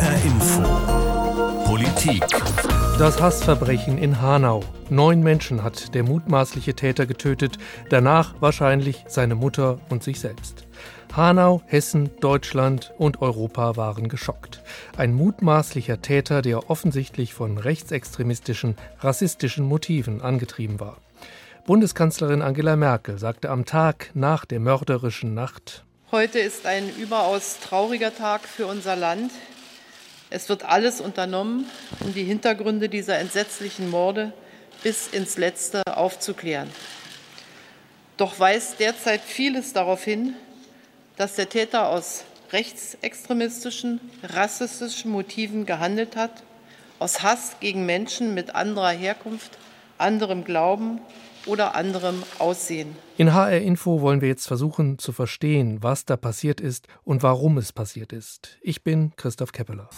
HR Info. Politik. Das Hassverbrechen in Hanau. Neun Menschen hat der mutmaßliche Täter getötet, danach wahrscheinlich seine Mutter und sich selbst. Hanau, Hessen, Deutschland und Europa waren geschockt. Ein mutmaßlicher Täter, der offensichtlich von rechtsextremistischen, rassistischen Motiven angetrieben war. Bundeskanzlerin Angela Merkel sagte am Tag nach der mörderischen Nacht Heute ist ein überaus trauriger Tag für unser Land. Es wird alles unternommen, um die Hintergründe dieser entsetzlichen Morde bis ins Letzte aufzuklären. Doch weist derzeit vieles darauf hin, dass der Täter aus rechtsextremistischen, rassistischen Motiven gehandelt hat, aus Hass gegen Menschen mit anderer Herkunft, anderem Glauben oder anderem Aussehen. In HR Info wollen wir jetzt versuchen zu verstehen, was da passiert ist und warum es passiert ist. Ich bin Christoph Keppeler.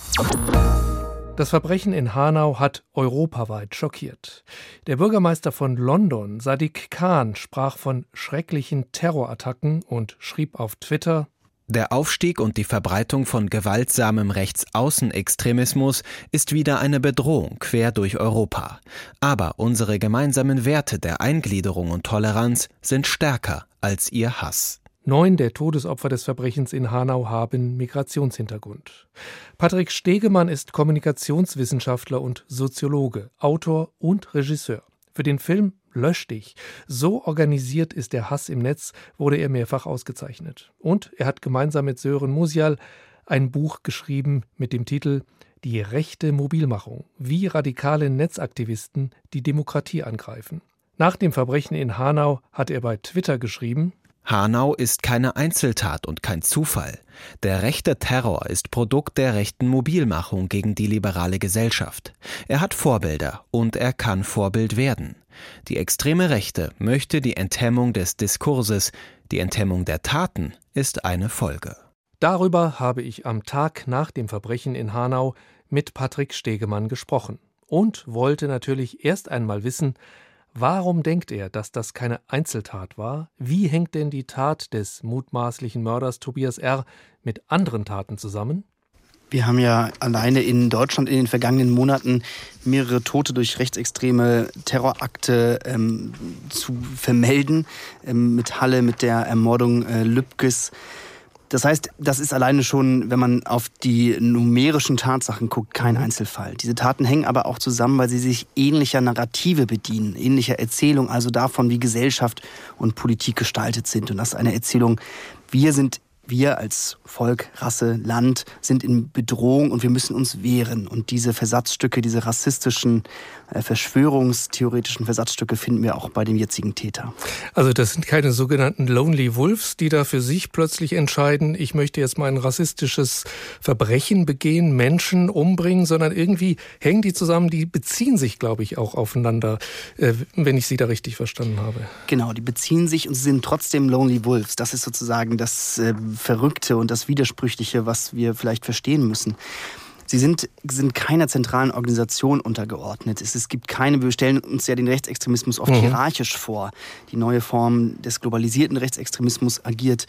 Das Verbrechen in Hanau hat europaweit schockiert. Der Bürgermeister von London, Sadiq Khan, sprach von schrecklichen Terrorattacken und schrieb auf Twitter der Aufstieg und die Verbreitung von gewaltsamem Rechtsaußenextremismus ist wieder eine Bedrohung quer durch Europa. Aber unsere gemeinsamen Werte der Eingliederung und Toleranz sind stärker als ihr Hass. Neun der Todesopfer des Verbrechens in Hanau haben Migrationshintergrund. Patrick Stegemann ist Kommunikationswissenschaftler und Soziologe, Autor und Regisseur. Für den Film Lösch dich. So organisiert ist der Hass im Netz, wurde er mehrfach ausgezeichnet. Und er hat gemeinsam mit Sören Musial ein Buch geschrieben mit dem Titel Die rechte Mobilmachung, wie radikale Netzaktivisten die Demokratie angreifen. Nach dem Verbrechen in Hanau hat er bei Twitter geschrieben, Hanau ist keine Einzeltat und kein Zufall. Der rechte Terror ist Produkt der rechten Mobilmachung gegen die liberale Gesellschaft. Er hat Vorbilder und er kann Vorbild werden. Die extreme Rechte möchte die Enthemmung des Diskurses, die Enthemmung der Taten ist eine Folge. Darüber habe ich am Tag nach dem Verbrechen in Hanau mit Patrick Stegemann gesprochen und wollte natürlich erst einmal wissen, Warum denkt er, dass das keine Einzeltat war? Wie hängt denn die Tat des mutmaßlichen Mörders Tobias R. mit anderen Taten zusammen? Wir haben ja alleine in Deutschland in den vergangenen Monaten mehrere Tote durch rechtsextreme Terrorakte ähm, zu vermelden. Ähm, mit Halle, mit der Ermordung äh, Lübkes. Das heißt, das ist alleine schon, wenn man auf die numerischen Tatsachen guckt, kein Einzelfall. Diese Taten hängen aber auch zusammen, weil sie sich ähnlicher Narrative bedienen, ähnlicher Erzählung, also davon, wie Gesellschaft und Politik gestaltet sind. Und das ist eine Erzählung, wir sind wir als Volk, Rasse, Land sind in Bedrohung und wir müssen uns wehren. Und diese Versatzstücke, diese rassistischen, verschwörungstheoretischen Versatzstücke finden wir auch bei dem jetzigen Täter. Also das sind keine sogenannten Lonely Wolves, die da für sich plötzlich entscheiden, ich möchte jetzt mal ein rassistisches Verbrechen begehen, Menschen umbringen, sondern irgendwie hängen die zusammen, die beziehen sich, glaube ich, auch aufeinander, äh, wenn ich sie da richtig verstanden habe. Genau, die beziehen sich und sie sind trotzdem Lonely Wolves. Das ist sozusagen das äh, Verrückte und das Widersprüchliche, was wir vielleicht verstehen müssen. Sie sind, sind keiner zentralen Organisation untergeordnet. Es, es gibt keine, wir stellen uns ja den Rechtsextremismus oft mhm. hierarchisch vor. Die neue Form des globalisierten Rechtsextremismus agiert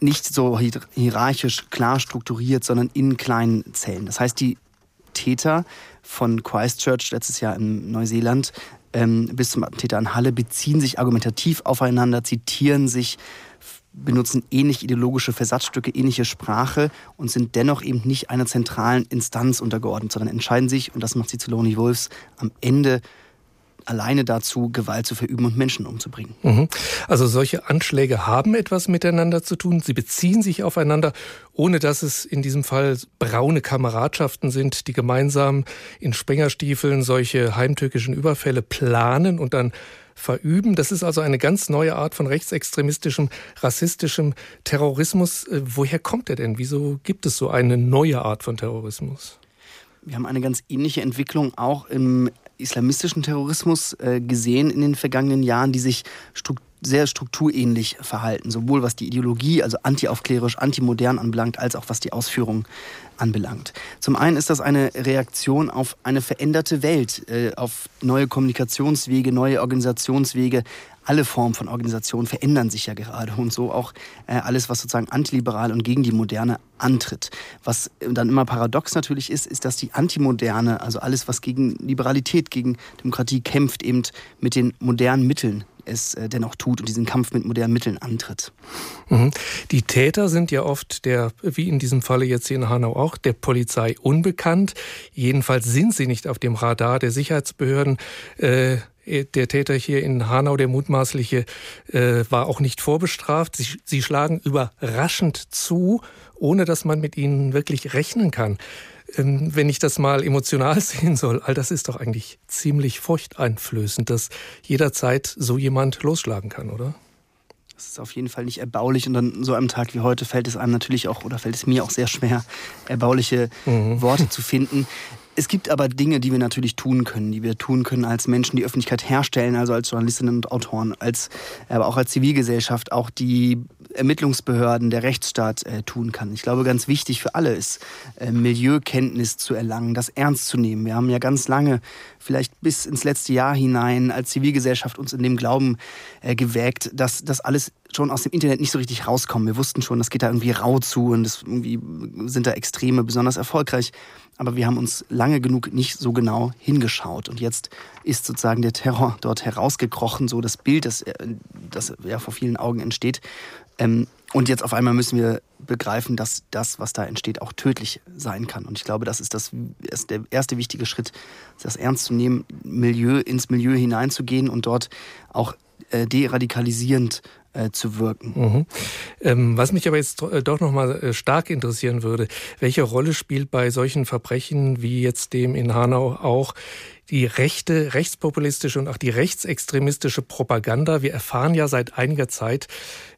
nicht so hierarchisch klar strukturiert, sondern in kleinen Zellen. Das heißt, die Täter von Christchurch letztes Jahr in Neuseeland ähm, bis zum Attentäter an Halle beziehen sich argumentativ aufeinander, zitieren sich, benutzen ähnlich ideologische Versatzstücke, ähnliche Sprache und sind dennoch eben nicht einer zentralen Instanz untergeordnet, sondern entscheiden sich, und das macht Wolves, am Ende alleine dazu, Gewalt zu verüben und Menschen umzubringen. Mhm. Also solche Anschläge haben etwas miteinander zu tun. Sie beziehen sich aufeinander, ohne dass es in diesem Fall braune Kameradschaften sind, die gemeinsam in Spengerstiefeln solche heimtückischen Überfälle planen und dann verüben. Das ist also eine ganz neue Art von rechtsextremistischem, rassistischem Terrorismus. Äh, woher kommt er denn? Wieso gibt es so eine neue Art von Terrorismus? Wir haben eine ganz ähnliche Entwicklung auch im islamistischen Terrorismus äh, gesehen in den vergangenen Jahren, die sich strukturell sehr strukturähnlich verhalten, sowohl was die Ideologie, also antiaufklärisch, antimodern anbelangt, als auch was die Ausführung anbelangt. Zum einen ist das eine Reaktion auf eine veränderte Welt, äh, auf neue Kommunikationswege, neue Organisationswege, alle Formen von Organisation verändern sich ja gerade und so auch äh, alles, was sozusagen antiliberal und gegen die Moderne antritt. Was dann immer paradox natürlich ist, ist, dass die Antimoderne, also alles, was gegen Liberalität, gegen Demokratie kämpft, eben mit den modernen Mitteln es äh, dennoch tut und diesen Kampf mit modernen Mitteln antritt. Mhm. Die Täter sind ja oft der, wie in diesem Falle jetzt hier in Hanau auch, der Polizei unbekannt. Jedenfalls sind sie nicht auf dem Radar der Sicherheitsbehörden. Äh, der Täter hier in Hanau, der mutmaßliche, äh, war auch nicht vorbestraft. Sie, sie schlagen überraschend zu, ohne dass man mit ihnen wirklich rechnen kann. Ähm, wenn ich das mal emotional sehen soll, all das ist doch eigentlich ziemlich furchteinflößend, dass jederzeit so jemand losschlagen kann, oder? Das ist auf jeden Fall nicht erbaulich und an so einem Tag wie heute fällt es einem natürlich auch oder fällt es mir auch sehr schwer, erbauliche mhm. Worte zu finden. Es gibt aber Dinge, die wir natürlich tun können, die wir tun können als Menschen, die Öffentlichkeit herstellen, also als Journalistinnen und Autoren, als, aber auch als Zivilgesellschaft, auch die Ermittlungsbehörden, der Rechtsstaat äh, tun kann. Ich glaube, ganz wichtig für alle ist, äh, Milieukenntnis zu erlangen, das ernst zu nehmen. Wir haben ja ganz lange, vielleicht bis ins letzte Jahr hinein, als Zivilgesellschaft uns in dem Glauben äh, gewägt, dass das alles schon aus dem Internet nicht so richtig rauskommen. Wir wussten schon, das geht da irgendwie rau zu und das irgendwie sind da Extreme besonders erfolgreich. Aber wir haben uns lange genug nicht so genau hingeschaut. Und jetzt ist sozusagen der Terror dort herausgekrochen, so das Bild, das, das ja vor vielen Augen entsteht. Ähm, und jetzt auf einmal müssen wir begreifen, dass das, was da entsteht, auch tödlich sein kann. Und ich glaube, das ist, das, ist der erste wichtige Schritt, das ernst zu nehmen, Milieu, ins Milieu hineinzugehen und dort auch äh, deradikalisierend äh, zu wirken. Mhm. Ähm, was mich aber jetzt äh, doch noch mal äh, stark interessieren würde, welche Rolle spielt bei solchen Verbrechen wie jetzt dem in Hanau auch die rechte, rechtspopulistische und auch die rechtsextremistische Propaganda. Wir erfahren ja seit einiger Zeit,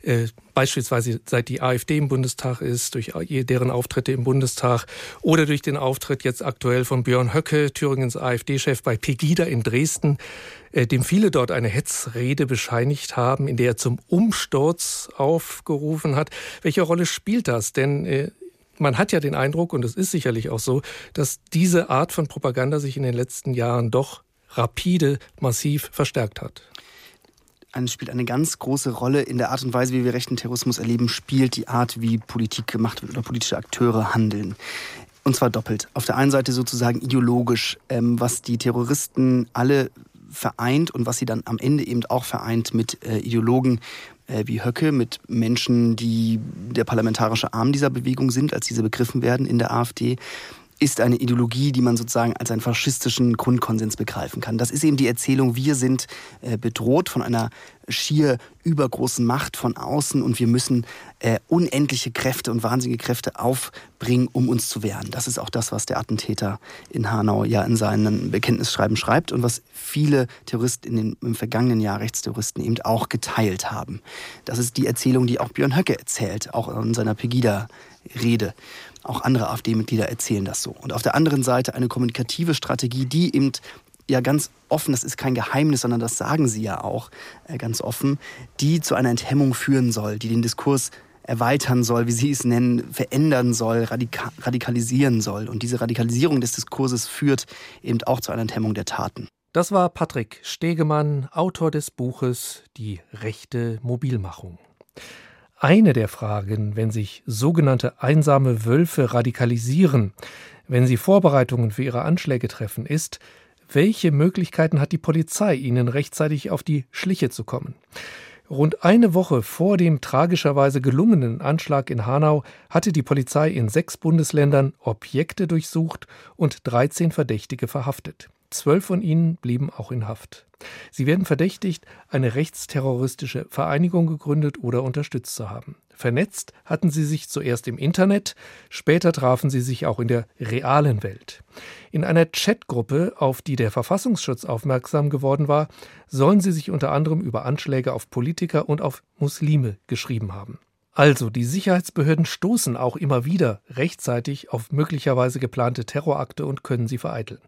äh, beispielsweise seit die AfD im Bundestag ist, durch deren Auftritte im Bundestag oder durch den Auftritt jetzt aktuell von Björn Höcke, Thüringens AfD-Chef bei Pegida in Dresden, äh, dem viele dort eine Hetzrede bescheinigt haben, in der er zum Umsturz aufgerufen hat. Welche Rolle spielt das? Denn äh, man hat ja den Eindruck, und es ist sicherlich auch so, dass diese Art von Propaganda sich in den letzten Jahren doch rapide, massiv verstärkt hat. Spielt eine ganz große Rolle in der Art und Weise, wie wir rechten Terrorismus erleben, spielt die Art, wie Politik gemacht wird oder politische Akteure handeln. Und zwar doppelt. Auf der einen Seite sozusagen ideologisch, ähm, was die Terroristen alle vereint und was sie dann am Ende eben auch vereint mit äh, Ideologen, wie Höcke mit Menschen, die der parlamentarische Arm dieser Bewegung sind, als diese begriffen werden in der AfD ist eine Ideologie, die man sozusagen als einen faschistischen Grundkonsens begreifen kann. Das ist eben die Erzählung, wir sind äh, bedroht von einer schier übergroßen Macht von außen und wir müssen äh, unendliche Kräfte und wahnsinnige Kräfte aufbringen, um uns zu wehren. Das ist auch das, was der Attentäter in Hanau ja in seinen Bekenntnisschreiben schreibt und was viele Terroristen in den, im vergangenen Jahr, Rechtsterroristen eben auch geteilt haben. Das ist die Erzählung, die auch Björn Höcke erzählt, auch in seiner Pegida-Rede. Auch andere AfD-Mitglieder erzählen das so. Und auf der anderen Seite eine kommunikative Strategie, die eben ja ganz offen, das ist kein Geheimnis, sondern das sagen sie ja auch äh, ganz offen, die zu einer Enthemmung führen soll, die den Diskurs erweitern soll, wie Sie es nennen, verändern soll, radika radikalisieren soll. Und diese Radikalisierung des Diskurses führt eben auch zu einer Enthemmung der Taten. Das war Patrick Stegemann, Autor des Buches Die rechte Mobilmachung. Eine der Fragen, wenn sich sogenannte einsame Wölfe radikalisieren, wenn sie Vorbereitungen für ihre Anschläge treffen, ist, welche Möglichkeiten hat die Polizei, ihnen rechtzeitig auf die Schliche zu kommen? Rund eine Woche vor dem tragischerweise gelungenen Anschlag in Hanau hatte die Polizei in sechs Bundesländern Objekte durchsucht und 13 Verdächtige verhaftet. Zwölf von ihnen blieben auch in Haft. Sie werden verdächtigt, eine rechtsterroristische Vereinigung gegründet oder unterstützt zu haben. Vernetzt hatten sie sich zuerst im Internet, später trafen sie sich auch in der realen Welt. In einer Chatgruppe, auf die der Verfassungsschutz aufmerksam geworden war, sollen sie sich unter anderem über Anschläge auf Politiker und auf Muslime geschrieben haben. Also, die Sicherheitsbehörden stoßen auch immer wieder rechtzeitig auf möglicherweise geplante Terrorakte und können sie vereiteln.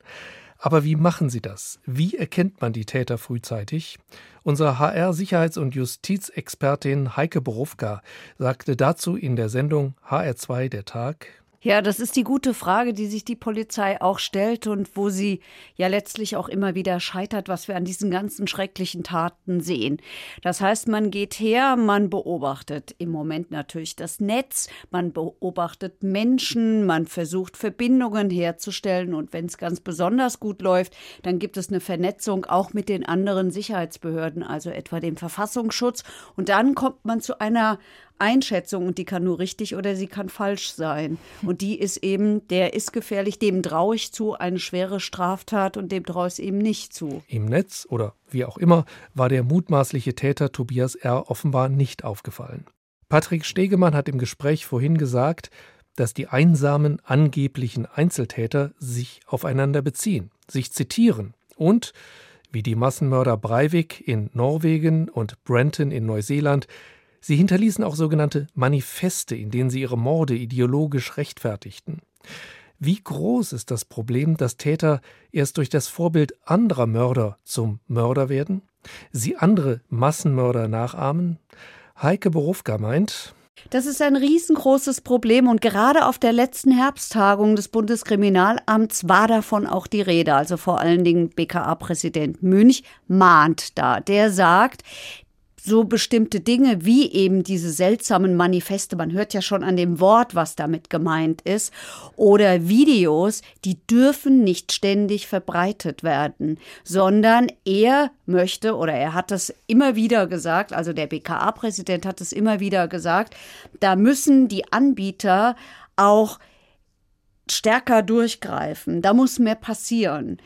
Aber wie machen sie das? Wie erkennt man die Täter frühzeitig? Unsere HR-Sicherheits- und Justizexpertin Heike Borowka sagte dazu in der Sendung HR2 der Tag, Ja, das ist die gute Frage, die sich die Polizei auch stellt und wo sie ja letztlich auch immer wieder scheitert, was wir an diesen ganzen schrecklichen Taten sehen. Das heißt, man geht her, man beobachtet im Moment natürlich das Netz, man beobachtet Menschen, man versucht Verbindungen herzustellen und wenn es ganz besonders gut läuft, dann gibt es eine Vernetzung auch mit den anderen Sicherheitsbehörden, also etwa dem Verfassungsschutz und dann kommt man zu einer Einschätzung und die kann nur richtig oder sie kann falsch sein. Und die ist eben, der ist gefährlich, dem traue ich zu, eine schwere Straftat und dem traue ich eben nicht zu. Im Netz oder wie auch immer war der mutmaßliche Täter Tobias R. offenbar nicht aufgefallen. Patrick Stegemann hat im Gespräch vorhin gesagt, dass die einsamen angeblichen Einzeltäter sich aufeinander beziehen, sich zitieren und, wie die Massenmörder Breivik in Norwegen und Brenton in Neuseeland, Sie hinterließen auch sogenannte Manifeste, in denen sie ihre Morde ideologisch rechtfertigten. Wie groß ist das Problem, dass Täter erst durch das Vorbild anderer Mörder zum Mörder werden? Sie andere Massenmörder nachahmen? Heike Borufka meint, das ist ein riesengroßes Problem und gerade auf der letzten Herbsttagung des Bundeskriminalamts war davon auch die Rede. Also vor allen Dingen BKA-Präsident Münch mahnt da. Der sagt, so bestimmte Dinge wie eben diese seltsamen Manifeste, man hört ja schon an dem Wort, was damit gemeint ist, oder Videos, die dürfen nicht ständig verbreitet werden, sondern er möchte oder er hat es immer wieder gesagt, also der BKA-Präsident hat es immer wieder gesagt, da müssen die Anbieter auch stärker durchgreifen, da muss mehr passieren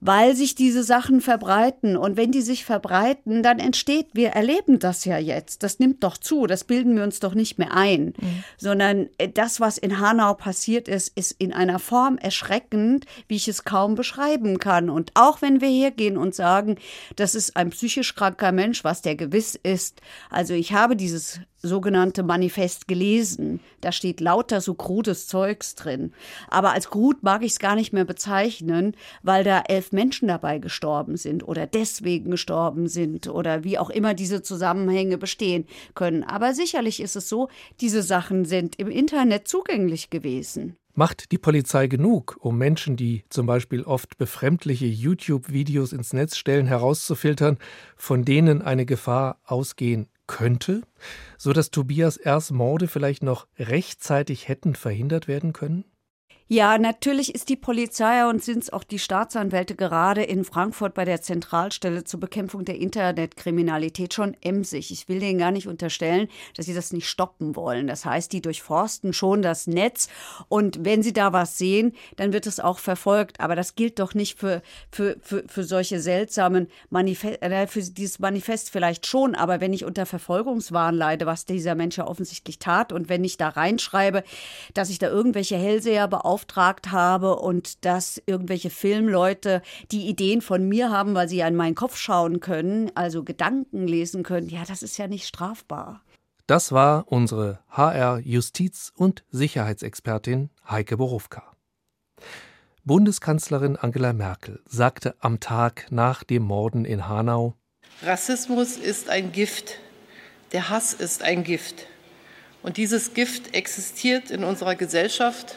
weil sich diese Sachen verbreiten. Und wenn die sich verbreiten, dann entsteht, wir erleben das ja jetzt, das nimmt doch zu, das bilden wir uns doch nicht mehr ein, mhm. sondern äh, das, was in Hanau passiert ist, ist in einer Form erschreckend, wie ich es kaum beschreiben kann. Und auch wenn wir hergehen und sagen, das ist ein psychisch kranker Mensch, was der gewiss ist, also ich habe dieses sogenannte Manifest gelesen. Da steht lauter so krudes Zeugs drin. Aber als krud mag ich es gar nicht mehr bezeichnen, weil da elf Menschen dabei gestorben sind oder deswegen gestorben sind oder wie auch immer diese Zusammenhänge bestehen können. Aber sicherlich ist es so, diese Sachen sind im Internet zugänglich gewesen. Macht die Polizei genug, um Menschen, die zum Beispiel oft befremdliche YouTube-Videos ins Netz stellen, herauszufiltern, von denen eine Gefahr ausgehen könnte, so dass Tobias R.'s Morde vielleicht noch rechtzeitig hätten verhindert werden können? Ja, natürlich ist die Polizei und sind es auch die Staatsanwälte gerade in Frankfurt bei der Zentralstelle zur Bekämpfung der Internetkriminalität schon emsig. Ich will denen gar nicht unterstellen, dass sie das nicht stoppen wollen. Das heißt, die durchforsten schon das Netz und wenn sie da was sehen, dann wird es auch verfolgt. Aber das gilt doch nicht für, für, für, für solche seltsamen Manifeste, äh, für dieses Manifest vielleicht schon, aber wenn ich unter Verfolgungswahn leide, was dieser Mensch ja offensichtlich tat und wenn ich da reinschreibe, dass ich da irgendwelche Hellseher beauftrage, beauftragt habe und dass irgendwelche Filmleute die Ideen von mir haben, weil sie ja in meinen Kopf schauen können, also Gedanken lesen können, ja, das ist ja nicht strafbar. Das war unsere HR Justiz- und Sicherheitsexpertin Heike Borowka. Bundeskanzlerin Angela Merkel sagte am Tag nach dem Morden in Hanau Rassismus ist ein Gift, der Hass ist ein Gift. Und dieses Gift existiert in unserer Gesellschaft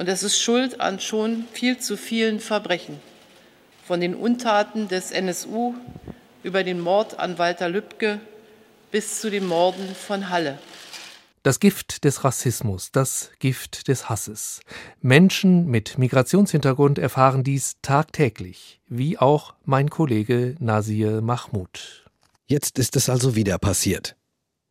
und es ist Schuld an schon viel zu vielen Verbrechen. Von den Untaten des NSU über den Mord an Walter Lübcke bis zu den Morden von Halle. Das Gift des Rassismus, das Gift des Hasses. Menschen mit Migrationshintergrund erfahren dies tagtäglich, wie auch mein Kollege Nasir Mahmoud. Jetzt ist es also wieder passiert.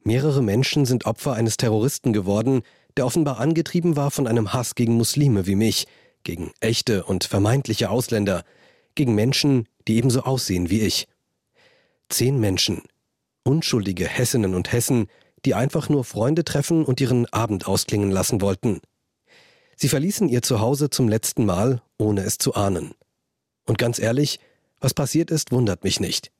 Mehrere Menschen sind Opfer eines Terroristen geworden, der offenbar angetrieben war von einem Hass gegen Muslime wie mich, gegen echte und vermeintliche Ausländer, gegen Menschen, die ebenso aussehen wie ich. Zehn Menschen, unschuldige Hessinnen und Hessen, die einfach nur Freunde treffen und ihren Abend ausklingen lassen wollten. Sie verließen ihr Zuhause zum letzten Mal, ohne es zu ahnen. Und ganz ehrlich, was passiert ist, wundert mich nicht.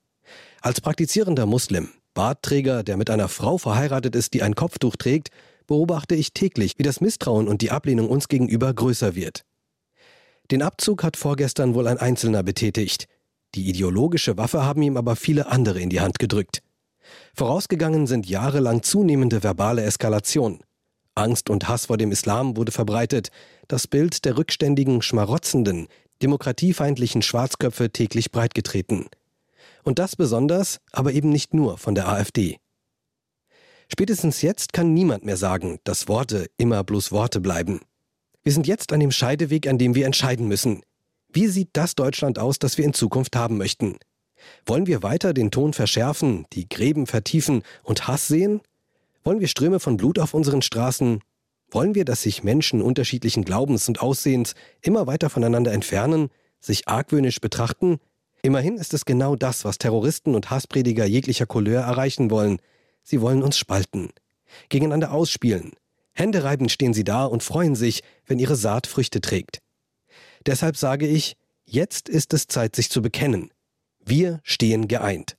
Als praktizierender Muslim, Bartträger, der mit einer Frau verheiratet ist, die ein Kopftuch trägt, beobachte ich täglich, wie das Misstrauen und die Ablehnung uns gegenüber größer wird. Den Abzug hat vorgestern wohl ein Einzelner betätigt. Die ideologische Waffe haben ihm aber viele andere in die Hand gedrückt. Vorausgegangen sind jahrelang zunehmende verbale Eskalation. Angst und Hass vor dem Islam wurde verbreitet, das Bild der rückständigen, schmarotzenden, demokratiefeindlichen Schwarzköpfe täglich breitgetreten. Und das besonders, aber eben nicht nur von der AfD. Spätestens jetzt kann niemand mehr sagen, dass Worte immer bloß Worte bleiben. Wir sind jetzt an dem Scheideweg, an dem wir entscheiden müssen. Wie sieht das Deutschland aus, das wir in Zukunft haben möchten? Wollen wir weiter den Ton verschärfen, die Gräben vertiefen und Hass sehen? Wollen wir Ströme von Blut auf unseren Straßen? Wollen wir, dass sich Menschen unterschiedlichen Glaubens und Aussehens immer weiter voneinander entfernen, sich argwöhnisch betrachten? Immerhin ist es genau das, was Terroristen und Hassprediger jeglicher Couleur erreichen wollen. Sie wollen uns spalten, gegeneinander ausspielen. Händereibend stehen sie da und freuen sich, wenn ihre Saat Früchte trägt. Deshalb sage ich, jetzt ist es Zeit, sich zu bekennen. Wir stehen geeint.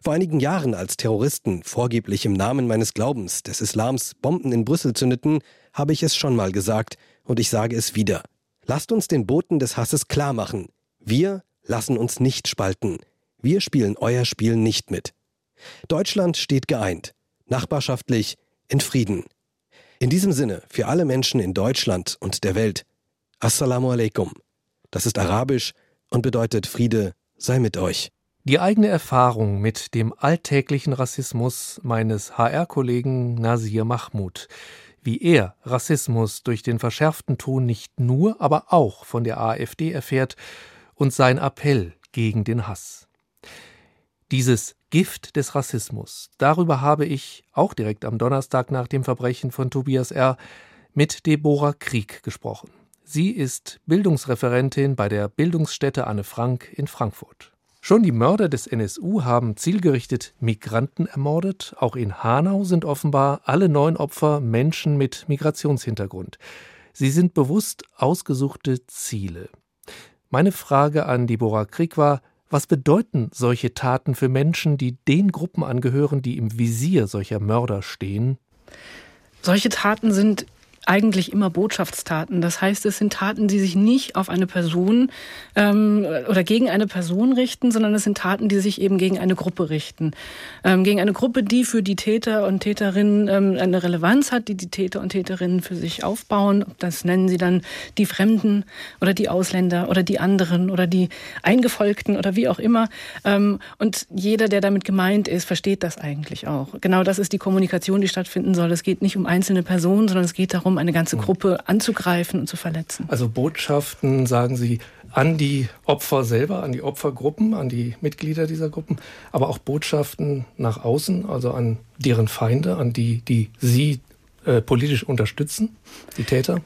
Vor einigen Jahren, als Terroristen vorgeblich im Namen meines Glaubens des Islams Bomben in Brüssel zündeten, habe ich es schon mal gesagt und ich sage es wieder. Lasst uns den Boten des Hasses klar machen. Wir lassen uns nicht spalten. Wir spielen euer Spiel nicht mit. Deutschland steht geeint, nachbarschaftlich, in Frieden. In diesem Sinne, für alle Menschen in Deutschland und der Welt, Assalamu alaikum. Das ist arabisch und bedeutet Friede sei mit euch. Die eigene Erfahrung mit dem alltäglichen Rassismus meines HR-Kollegen Nasir Mahmoud, wie er Rassismus durch den verschärften Ton nicht nur, aber auch von der AfD erfährt und sein Appell gegen den Hass. Dieses Gift des Rassismus, darüber habe ich auch direkt am Donnerstag nach dem Verbrechen von Tobias R. mit Deborah Krieg gesprochen. Sie ist Bildungsreferentin bei der Bildungsstätte Anne Frank in Frankfurt. Schon die Mörder des NSU haben zielgerichtet Migranten ermordet. Auch in Hanau sind offenbar alle neun Opfer Menschen mit Migrationshintergrund. Sie sind bewusst ausgesuchte Ziele. Meine Frage an Deborah Krieg war, was bedeuten solche Taten für Menschen, die den Gruppen angehören, die im Visier solcher Mörder stehen? Solche Taten sind eigentlich immer Botschaftstaten. Das heißt, es sind Taten, die sich nicht auf eine Person ähm, oder gegen eine Person richten, sondern es sind Taten, die sich eben gegen eine Gruppe richten. Ähm, gegen eine Gruppe, die für die Täter und Täterinnen ähm, eine Relevanz hat, die die Täter und Täterinnen für sich aufbauen. Das nennen sie dann die Fremden oder die Ausländer oder die anderen oder die Eingefolgten oder wie auch immer. Ähm, und jeder, der damit gemeint ist, versteht das eigentlich auch. Genau das ist die Kommunikation, die stattfinden soll. Es geht nicht um einzelne Personen, sondern es geht darum, eine ganze hm. Gruppe anzugreifen und zu verletzen. Also Botschaften, sagen Sie, an die Opfer selber, an die Opfergruppen, an die Mitglieder dieser Gruppen, aber auch Botschaften nach außen, also an deren Feinde, an die, die Sie äh, politisch unterstützen, die Täter?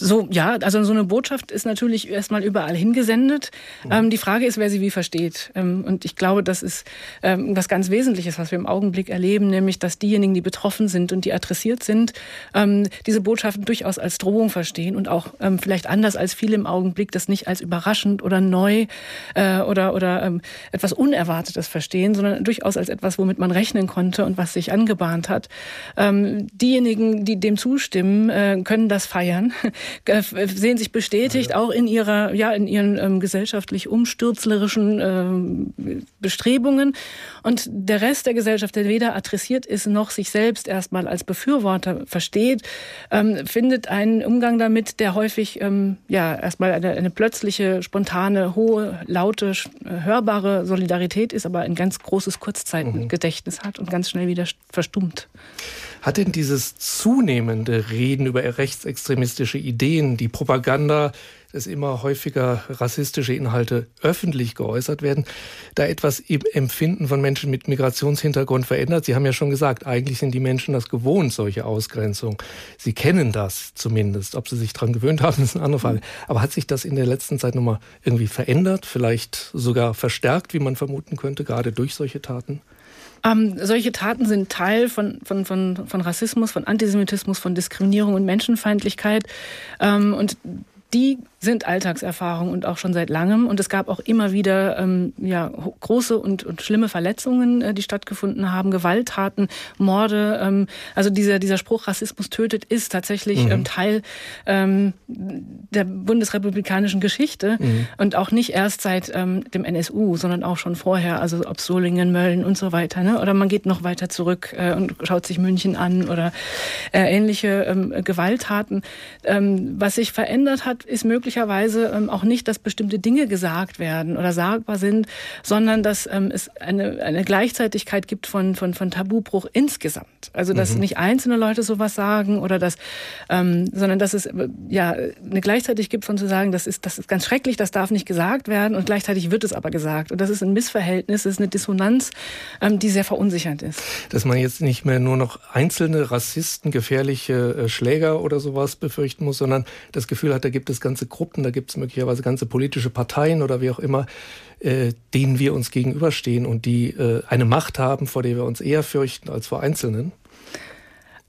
So, ja, also so eine Botschaft ist natürlich erstmal überall hingesendet. Mhm. Ähm, die Frage ist, wer sie wie versteht. Ähm, und ich glaube, das ist ähm, was ganz Wesentliches, was wir im Augenblick erleben, nämlich, dass diejenigen, die betroffen sind und die adressiert sind, ähm, diese Botschaften durchaus als Drohung verstehen und auch ähm, vielleicht anders als viele im Augenblick das nicht als überraschend oder neu äh, oder, oder ähm, etwas Unerwartetes verstehen, sondern durchaus als etwas, womit man rechnen konnte und was sich angebahnt hat. diejenigen, die dem zustimmen, äh, können das feiern. Äh, sehen sich bestätigt, ja, ja. auch in ihrer, ja, in ihren ähm, gesellschaftlich umstürzlerischen ähm, Bestrebungen. Und der Rest der Gesellschaft, der weder adressiert ist, noch sich selbst erstmal als Befürworter versteht, ähm, findet einen Umgang damit, der häufig, ähm, ja, erstmal eine, eine plötzliche, spontane, hohe, laute, hörbare Solidarität ist, aber ein ganz großes Kurzzeitgedächtnis mhm. hat und ganz schnell wieder verstummt. Hat denn dieses zunehmende Reden über rechtsextremistische Ideen, die Propaganda, dass immer häufiger rassistische Inhalte öffentlich geäußert werden, da etwas im Empfinden von Menschen mit Migrationshintergrund verändert? Sie haben ja schon gesagt, eigentlich sind die Menschen das gewohnt, solche Ausgrenzung. Sie kennen das zumindest. Ob sie sich daran gewöhnt haben, ist eine andere Frage. Aber hat sich das in der letzten Zeit nochmal irgendwie verändert, vielleicht sogar verstärkt, wie man vermuten könnte, gerade durch solche Taten? Ähm, solche Taten sind Teil von, von, von, von Rassismus, von Antisemitismus, von Diskriminierung und Menschenfeindlichkeit. Ähm, und die sind Alltagserfahrung und auch schon seit langem. Und es gab auch immer wieder ähm, ja, große und, und schlimme Verletzungen, äh, die stattgefunden haben, Gewalttaten, Morde. Ähm, also dieser, dieser Spruch, Rassismus tötet, ist tatsächlich mhm. ähm, Teil ähm, der bundesrepublikanischen Geschichte mhm. und auch nicht erst seit ähm, dem NSU, sondern auch schon vorher, also ob Solingen, Mölln und so weiter. Ne? Oder man geht noch weiter zurück äh, und schaut sich München an oder äh, ähnliche ähm, Gewalttaten. Ähm, was sich verändert hat, ist möglicherweise ähm, auch nicht, dass bestimmte Dinge gesagt werden oder sagbar sind, sondern dass ähm, es eine, eine Gleichzeitigkeit gibt von, von, von Tabubruch insgesamt. Also dass mhm. nicht einzelne Leute sowas sagen oder dass, ähm, sondern dass es äh, ja eine Gleichzeitig gibt von zu sagen, das ist, das ist ganz schrecklich, das darf nicht gesagt werden und gleichzeitig wird es aber gesagt. Und das ist ein Missverhältnis, das ist eine Dissonanz, ähm, die sehr verunsichernd ist. Dass man jetzt nicht mehr nur noch einzelne Rassisten, gefährliche äh, Schläger oder sowas befürchten muss, sondern das Gefühl hat, da gibt es ganze Gruppen, da gibt es möglicherweise ganze politische Parteien oder wie auch immer, äh, denen wir uns gegenüberstehen und die äh, eine Macht haben, vor der wir uns eher fürchten als vor Einzelnen?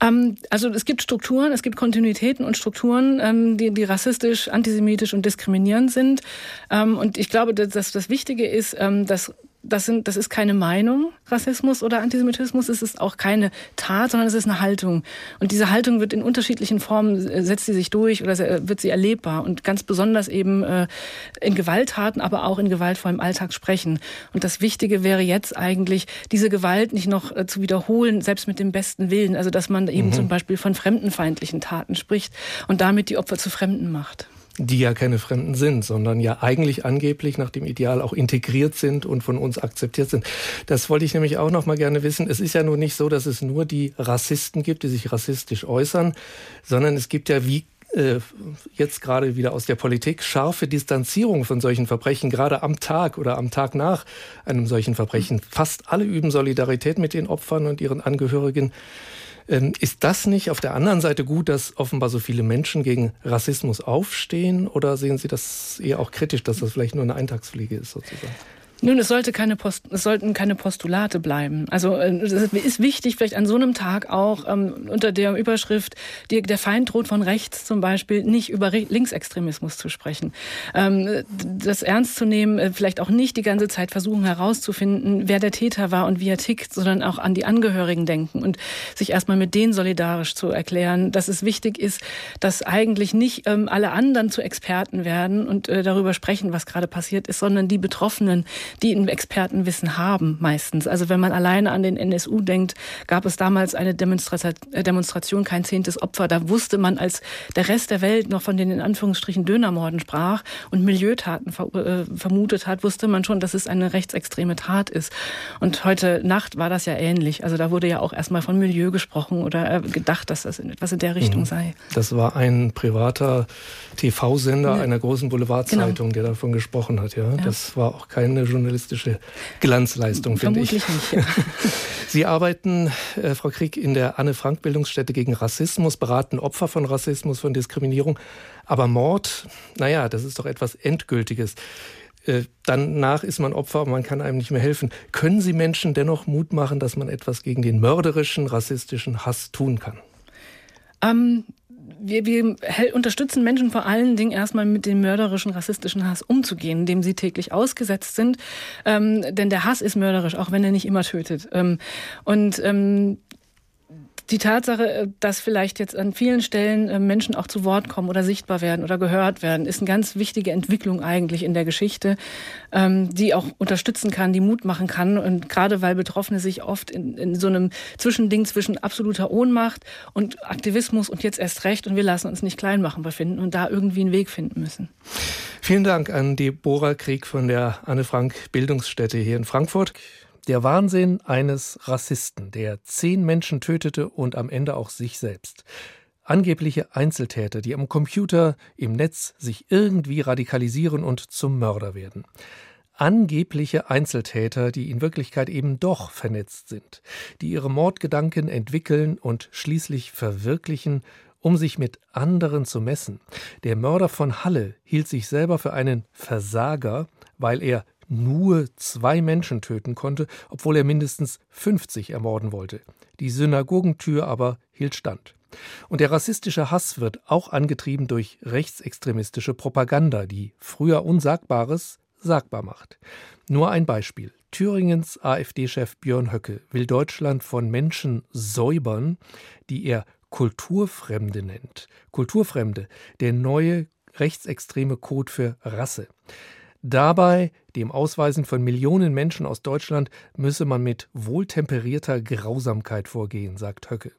Ähm, also es gibt Strukturen, es gibt Kontinuitäten und Strukturen, ähm, die, die rassistisch, antisemitisch und diskriminierend sind. Ähm, und ich glaube, dass das Wichtige ist, dass das, sind, das ist keine Meinung, Rassismus oder Antisemitismus, es ist auch keine Tat, sondern es ist eine Haltung. Und diese Haltung wird in unterschiedlichen Formen, äh, setzt sie sich durch oder wird sie erlebbar und ganz besonders eben äh, in Gewalttaten, aber auch in gewaltvollem Alltag sprechen. Und das Wichtige wäre jetzt eigentlich, diese Gewalt nicht noch äh, zu wiederholen, selbst mit dem besten Willen. Also dass man eben mhm. zum Beispiel von fremdenfeindlichen Taten spricht und damit die Opfer zu Fremden macht die ja keine Fremden sind, sondern ja eigentlich angeblich nach dem Ideal auch integriert sind und von uns akzeptiert sind. Das wollte ich nämlich auch noch mal gerne wissen. Es ist ja nun nicht so, dass es nur die Rassisten gibt, die sich rassistisch äußern, sondern es gibt ja wie äh, jetzt gerade wieder aus der Politik scharfe Distanzierung von solchen Verbrechen, gerade am Tag oder am Tag nach einem solchen Verbrechen. Fast alle üben Solidarität mit den Opfern und ihren Angehörigen. Ähm, ist das nicht auf der anderen Seite gut, dass offenbar so viele Menschen gegen Rassismus aufstehen? Oder sehen Sie das eher auch kritisch, dass das vielleicht nur eine Eintagspflege ist sozusagen? Nun, es sollte keine Post, es sollten keine Postulate bleiben. Also äh, es ist wichtig, vielleicht an so einem Tag auch ähm, unter der Überschrift die, der Feind droht von rechts zum Beispiel nicht über Linksextremismus zu sprechen. Ähm, das ernst zu nehmen, äh, vielleicht auch nicht die ganze Zeit versuchen herauszufinden, wer der Täter war und wie er tickt, sondern auch an die Angehörigen denken und sich erstmal mit denen solidarisch zu erklären, dass es wichtig ist, dass eigentlich nicht ähm, alle anderen zu Experten werden und äh, darüber sprechen, was gerade passiert ist, sondern die Betroffenen, die ein Expertenwissen haben meistens. Also wenn man alleine an den NSU denkt, gab es damals eine äh, Demonstration, kein zehntes Opfer. Da wusste man, als der Rest der Welt noch von den in Anführungsstrichen Dönermorden sprach und Milieutaten äh, vermutet hat, wusste man schon, dass es eine rechtsextreme Tat ist. Und heute Nacht war das ja ähnlich. Also da wurde ja auch erstmal von Milieu gesprochen oder äh, gedacht, dass das etwas in der Richtung mhm. sei. Das war ein privater TV-Sender ja. einer großen Boulevardzeitung, genau. der davon gesprochen hat. Ja? ja? das war auch keine journalistische Glanzleistung, finde ich. Nicht, ja. Sie arbeiten, äh, Frau Krieg, in der Anne-Frank-Bildungsstätte gegen Rassismus, beraten Opfer von Rassismus, von Diskriminierung. Aber Mord, naja, das ist doch etwas Endgültiges. Äh, danach ist man Opfer und man kann einem nicht mehr helfen. Können Sie Menschen dennoch Mut machen, dass man etwas gegen den mörderischen, rassistischen Hass tun kann? Ähm, wir, wir unterstützen Menschen vor allen Dingen erstmal mit dem mörderischen, rassistischen Hass umzugehen, dem sie täglich ausgesetzt sind. Ähm, denn der Hass ist mörderisch, auch wenn er nicht immer tötet. Ähm, und ähm, die Tatsache, äh, dass vielleicht jetzt an vielen Stellen äh, Menschen auch zu Wort kommen oder sichtbar werden oder gehört werden, ist eine ganz wichtige Entwicklung eigentlich in der Geschichte, ähm, die auch unterstützen kann, die Mut machen kann. Und gerade weil Betroffene sich oft in, in so einem Zwischending zwischen absoluter Ohnmacht und Aktivismus und jetzt erst recht und wir lassen uns nicht klein machen befinden und da irgendwie einen Weg finden müssen. Vielen Dank an Deborah Krieg von der Anne Frank Bildungsstätte hier in Frankfurt. Der Wahnsinn eines Rassisten, der zehn Menschen tötete und am Ende auch sich selbst. Angebliche Einzeltäter, die am Computer, im Netz sich irgendwie radikalisieren und zum Mörder werden. Angebliche Einzeltäter, die in Wirklichkeit eben doch vernetzt sind, die ihre Mordgedanken entwickeln und schließlich verwirklichen, um sich mit anderen zu messen. Der Mörder von Halle hielt sich selber für einen Versager, weil er nur zwei Menschen töten konnte, obwohl er mindestens 50 ermorden wollte. Die Synagogentür aber hielt stand. Und der rassistische Hass wird auch angetrieben durch rechtsextremistische Propaganda, die früher Unsagbares sagbar macht. Nur ein Beispiel. Thüringens AfD-Chef Björn Höcke will Deutschland von Menschen säubern, die er Kulturfremde nennt. Kulturfremde, der neue rechtsextreme Code für Rasse. Dabei, dem Ausweisen von Millionen Menschen aus Deutschland, müsse man mit wohltemperierter Grausamkeit vorgehen, sagt Höcke.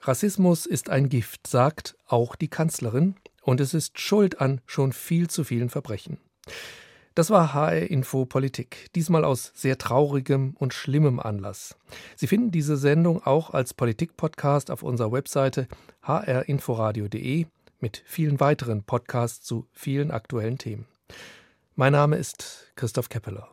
Rassismus ist ein Gift, sagt auch die Kanzlerin, und es ist Schuld an schon viel zu vielen Verbrechen. Das war HR Info Politik, diesmal aus sehr traurigem und schlimmem Anlass. Sie finden diese Sendung auch als Politik-Podcast auf unserer Webseite hrinforadio.de mit vielen weiteren Podcasts zu vielen aktuellen Themen. Mein Name ist Christoph Keppeler.